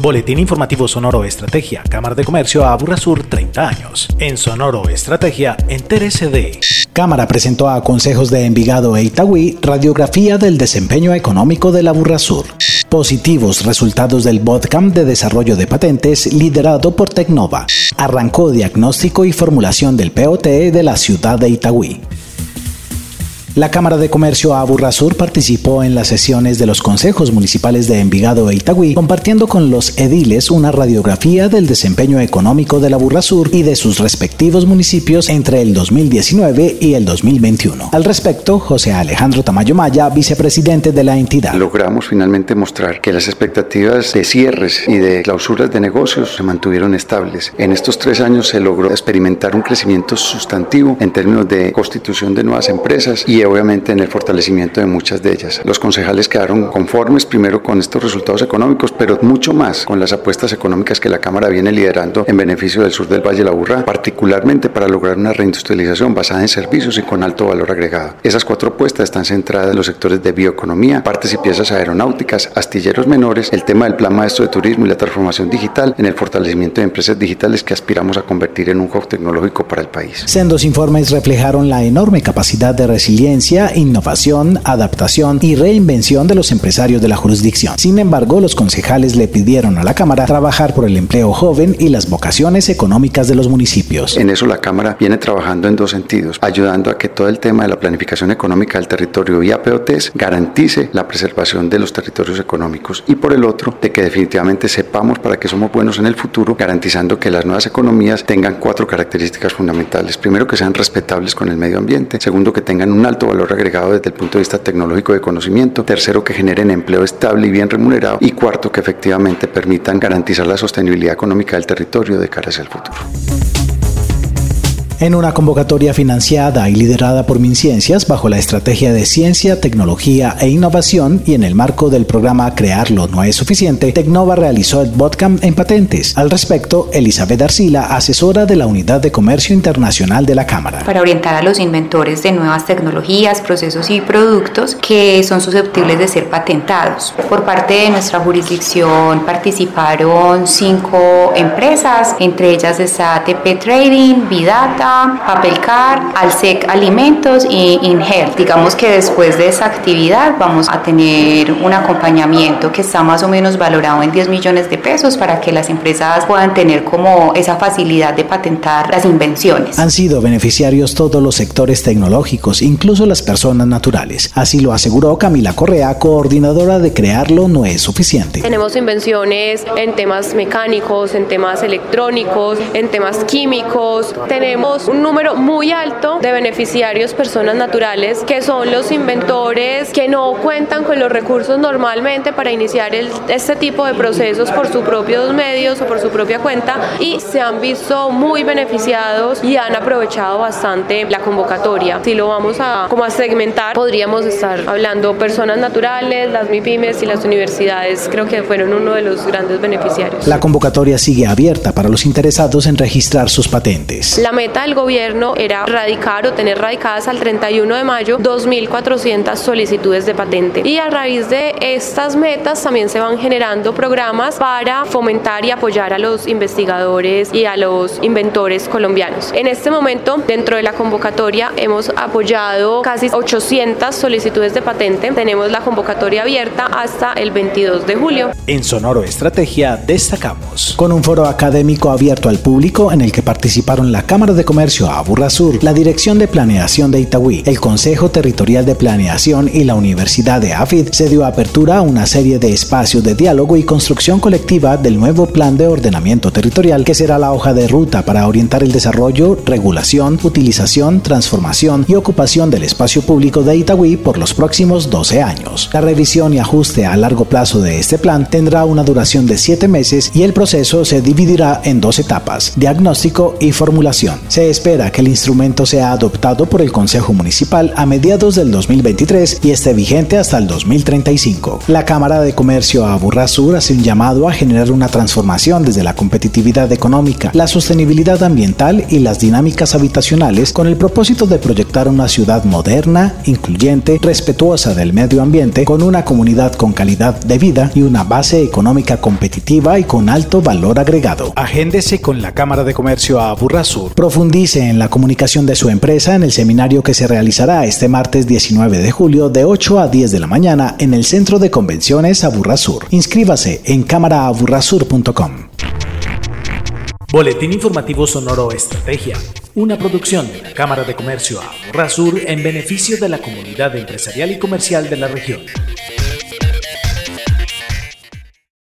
Boletín informativo Sonoro Estrategia, Cámara de Comercio a Sur 30 años. En Sonoro Estrategia, entérese de. Cámara presentó a consejos de Envigado e Itagüí radiografía del desempeño económico de la Sur. Positivos resultados del Bodcamp de desarrollo de patentes liderado por Tecnova. Arrancó diagnóstico y formulación del POT de la ciudad de Itagüí. La Cámara de Comercio Aburrasur participó en las sesiones de los consejos municipales de Envigado e Itagüí, compartiendo con los ediles una radiografía del desempeño económico de la Aburrasur y de sus respectivos municipios entre el 2019 y el 2021. Al respecto, José Alejandro Tamayo Maya, vicepresidente de la entidad. Logramos finalmente mostrar que las expectativas de cierres y de clausuras de negocios se mantuvieron estables. En estos tres años se logró experimentar un crecimiento sustantivo en términos de constitución de nuevas empresas y obviamente en el fortalecimiento de muchas de ellas. Los concejales quedaron conformes primero con estos resultados económicos, pero mucho más con las apuestas económicas que la Cámara viene liderando en beneficio del sur del Valle de la Burra, particularmente para lograr una reindustrialización basada en servicios y con alto valor agregado. Esas cuatro apuestas están centradas en los sectores de bioeconomía, partes y piezas aeronáuticas, astilleros menores, el tema del plan maestro de turismo y la transformación digital, en el fortalecimiento de empresas digitales que aspiramos a convertir en un hub tecnológico para el país. Sendos informes reflejaron la enorme capacidad de resiliencia innovación, adaptación y reinvención de los empresarios de la jurisdicción. Sin embargo, los concejales le pidieron a la Cámara trabajar por el empleo joven y las vocaciones económicas de los municipios. En eso la Cámara viene trabajando en dos sentidos, ayudando a que todo el tema de la planificación económica del territorio vía POTs garantice la preservación de los territorios económicos y por el otro, de que definitivamente sepamos para qué somos buenos en el futuro, garantizando que las nuevas economías tengan cuatro características fundamentales. Primero, que sean respetables con el medio ambiente. Segundo, que tengan un alto valor agregado desde el punto de vista tecnológico de conocimiento. Tercero, que generen empleo estable y bien remunerado. Y cuarto, que efectivamente permitan garantizar la sostenibilidad económica del territorio de cara hacia el futuro. En una convocatoria financiada y liderada por MinCiencias bajo la estrategia de ciencia, tecnología e innovación y en el marco del programa Crearlo no es suficiente, Tecnova realizó el Botcamp en patentes. Al respecto, Elizabeth Arcila, asesora de la Unidad de Comercio Internacional de la Cámara. Para orientar a los inventores de nuevas tecnologías, procesos y productos que son susceptibles de ser patentados. Por parte de nuestra jurisdicción participaron cinco empresas, entre ellas está ATP Trading, Vidata, Papelcar, Alsec Alimentos y Inhealth. Digamos que después de esa actividad vamos a tener un acompañamiento que está más o menos valorado en 10 millones de pesos para que las empresas puedan tener como esa facilidad de patentar las invenciones. Han sido beneficiarios todos los sectores tecnológicos, incluso las personas naturales. Así lo aseguró Camila Correa, coordinadora de Crearlo No es suficiente. Tenemos invenciones en temas mecánicos, en temas electrónicos, en temas químicos. Tenemos un número muy alto de beneficiarios personas naturales que son los inventores que no cuentan con los recursos normalmente para iniciar este tipo de procesos por sus propios medios o por su propia cuenta y se han visto muy beneficiados y han aprovechado bastante la convocatoria. Si lo vamos a como a segmentar, podríamos estar hablando personas naturales, las MIPIMES y las universidades, creo que fueron uno de los grandes beneficiarios. La convocatoria sigue abierta para los interesados en registrar sus patentes. La meta el gobierno era radicar o tener radicadas al 31 de mayo 2.400 solicitudes de patente. Y a raíz de estas metas también se van generando programas para fomentar y apoyar a los investigadores y a los inventores colombianos. En este momento, dentro de la convocatoria, hemos apoyado casi 800 solicitudes de patente. Tenemos la convocatoria abierta hasta el 22 de julio. En Sonoro Estrategia destacamos con un foro académico abierto al público en el que participaron la Cámara de Comercio Comercio Aburrasur, la Dirección de Planeación de Itagüí, el Consejo Territorial de Planeación y la Universidad de AFID se dio apertura a una serie de espacios de diálogo y construcción colectiva del nuevo Plan de Ordenamiento Territorial que será la hoja de ruta para orientar el desarrollo, regulación, utilización, transformación y ocupación del espacio público de Itagüí por los próximos 12 años. La revisión y ajuste a largo plazo de este plan tendrá una duración de 7 meses y el proceso se dividirá en dos etapas, diagnóstico y formulación. Se Se espera que el instrumento sea adoptado por el Consejo Municipal a mediados del 2023 y esté vigente hasta el 2035. La Cámara de Comercio Aburrasur hace un llamado a generar una transformación desde la competitividad económica, la sostenibilidad ambiental y las dinámicas habitacionales con el propósito de proyectar una ciudad moderna, incluyente, respetuosa del medio ambiente, con una comunidad con calidad de vida y una base económica competitiva y con alto valor agregado. Agéndese con la Cámara de Comercio Aburrasur. Profundice en la comunicación de su empresa en el seminario que se realizará este martes 19 de julio de 8 a 10 de la mañana en el Centro de Convenciones Aburrasur. Inscríbase en cámaraaburrasur.com. Boletín Informativo Sonoro Estrategia, una producción de la Cámara de Comercio Aburrasur en beneficio de la comunidad empresarial y comercial de la región.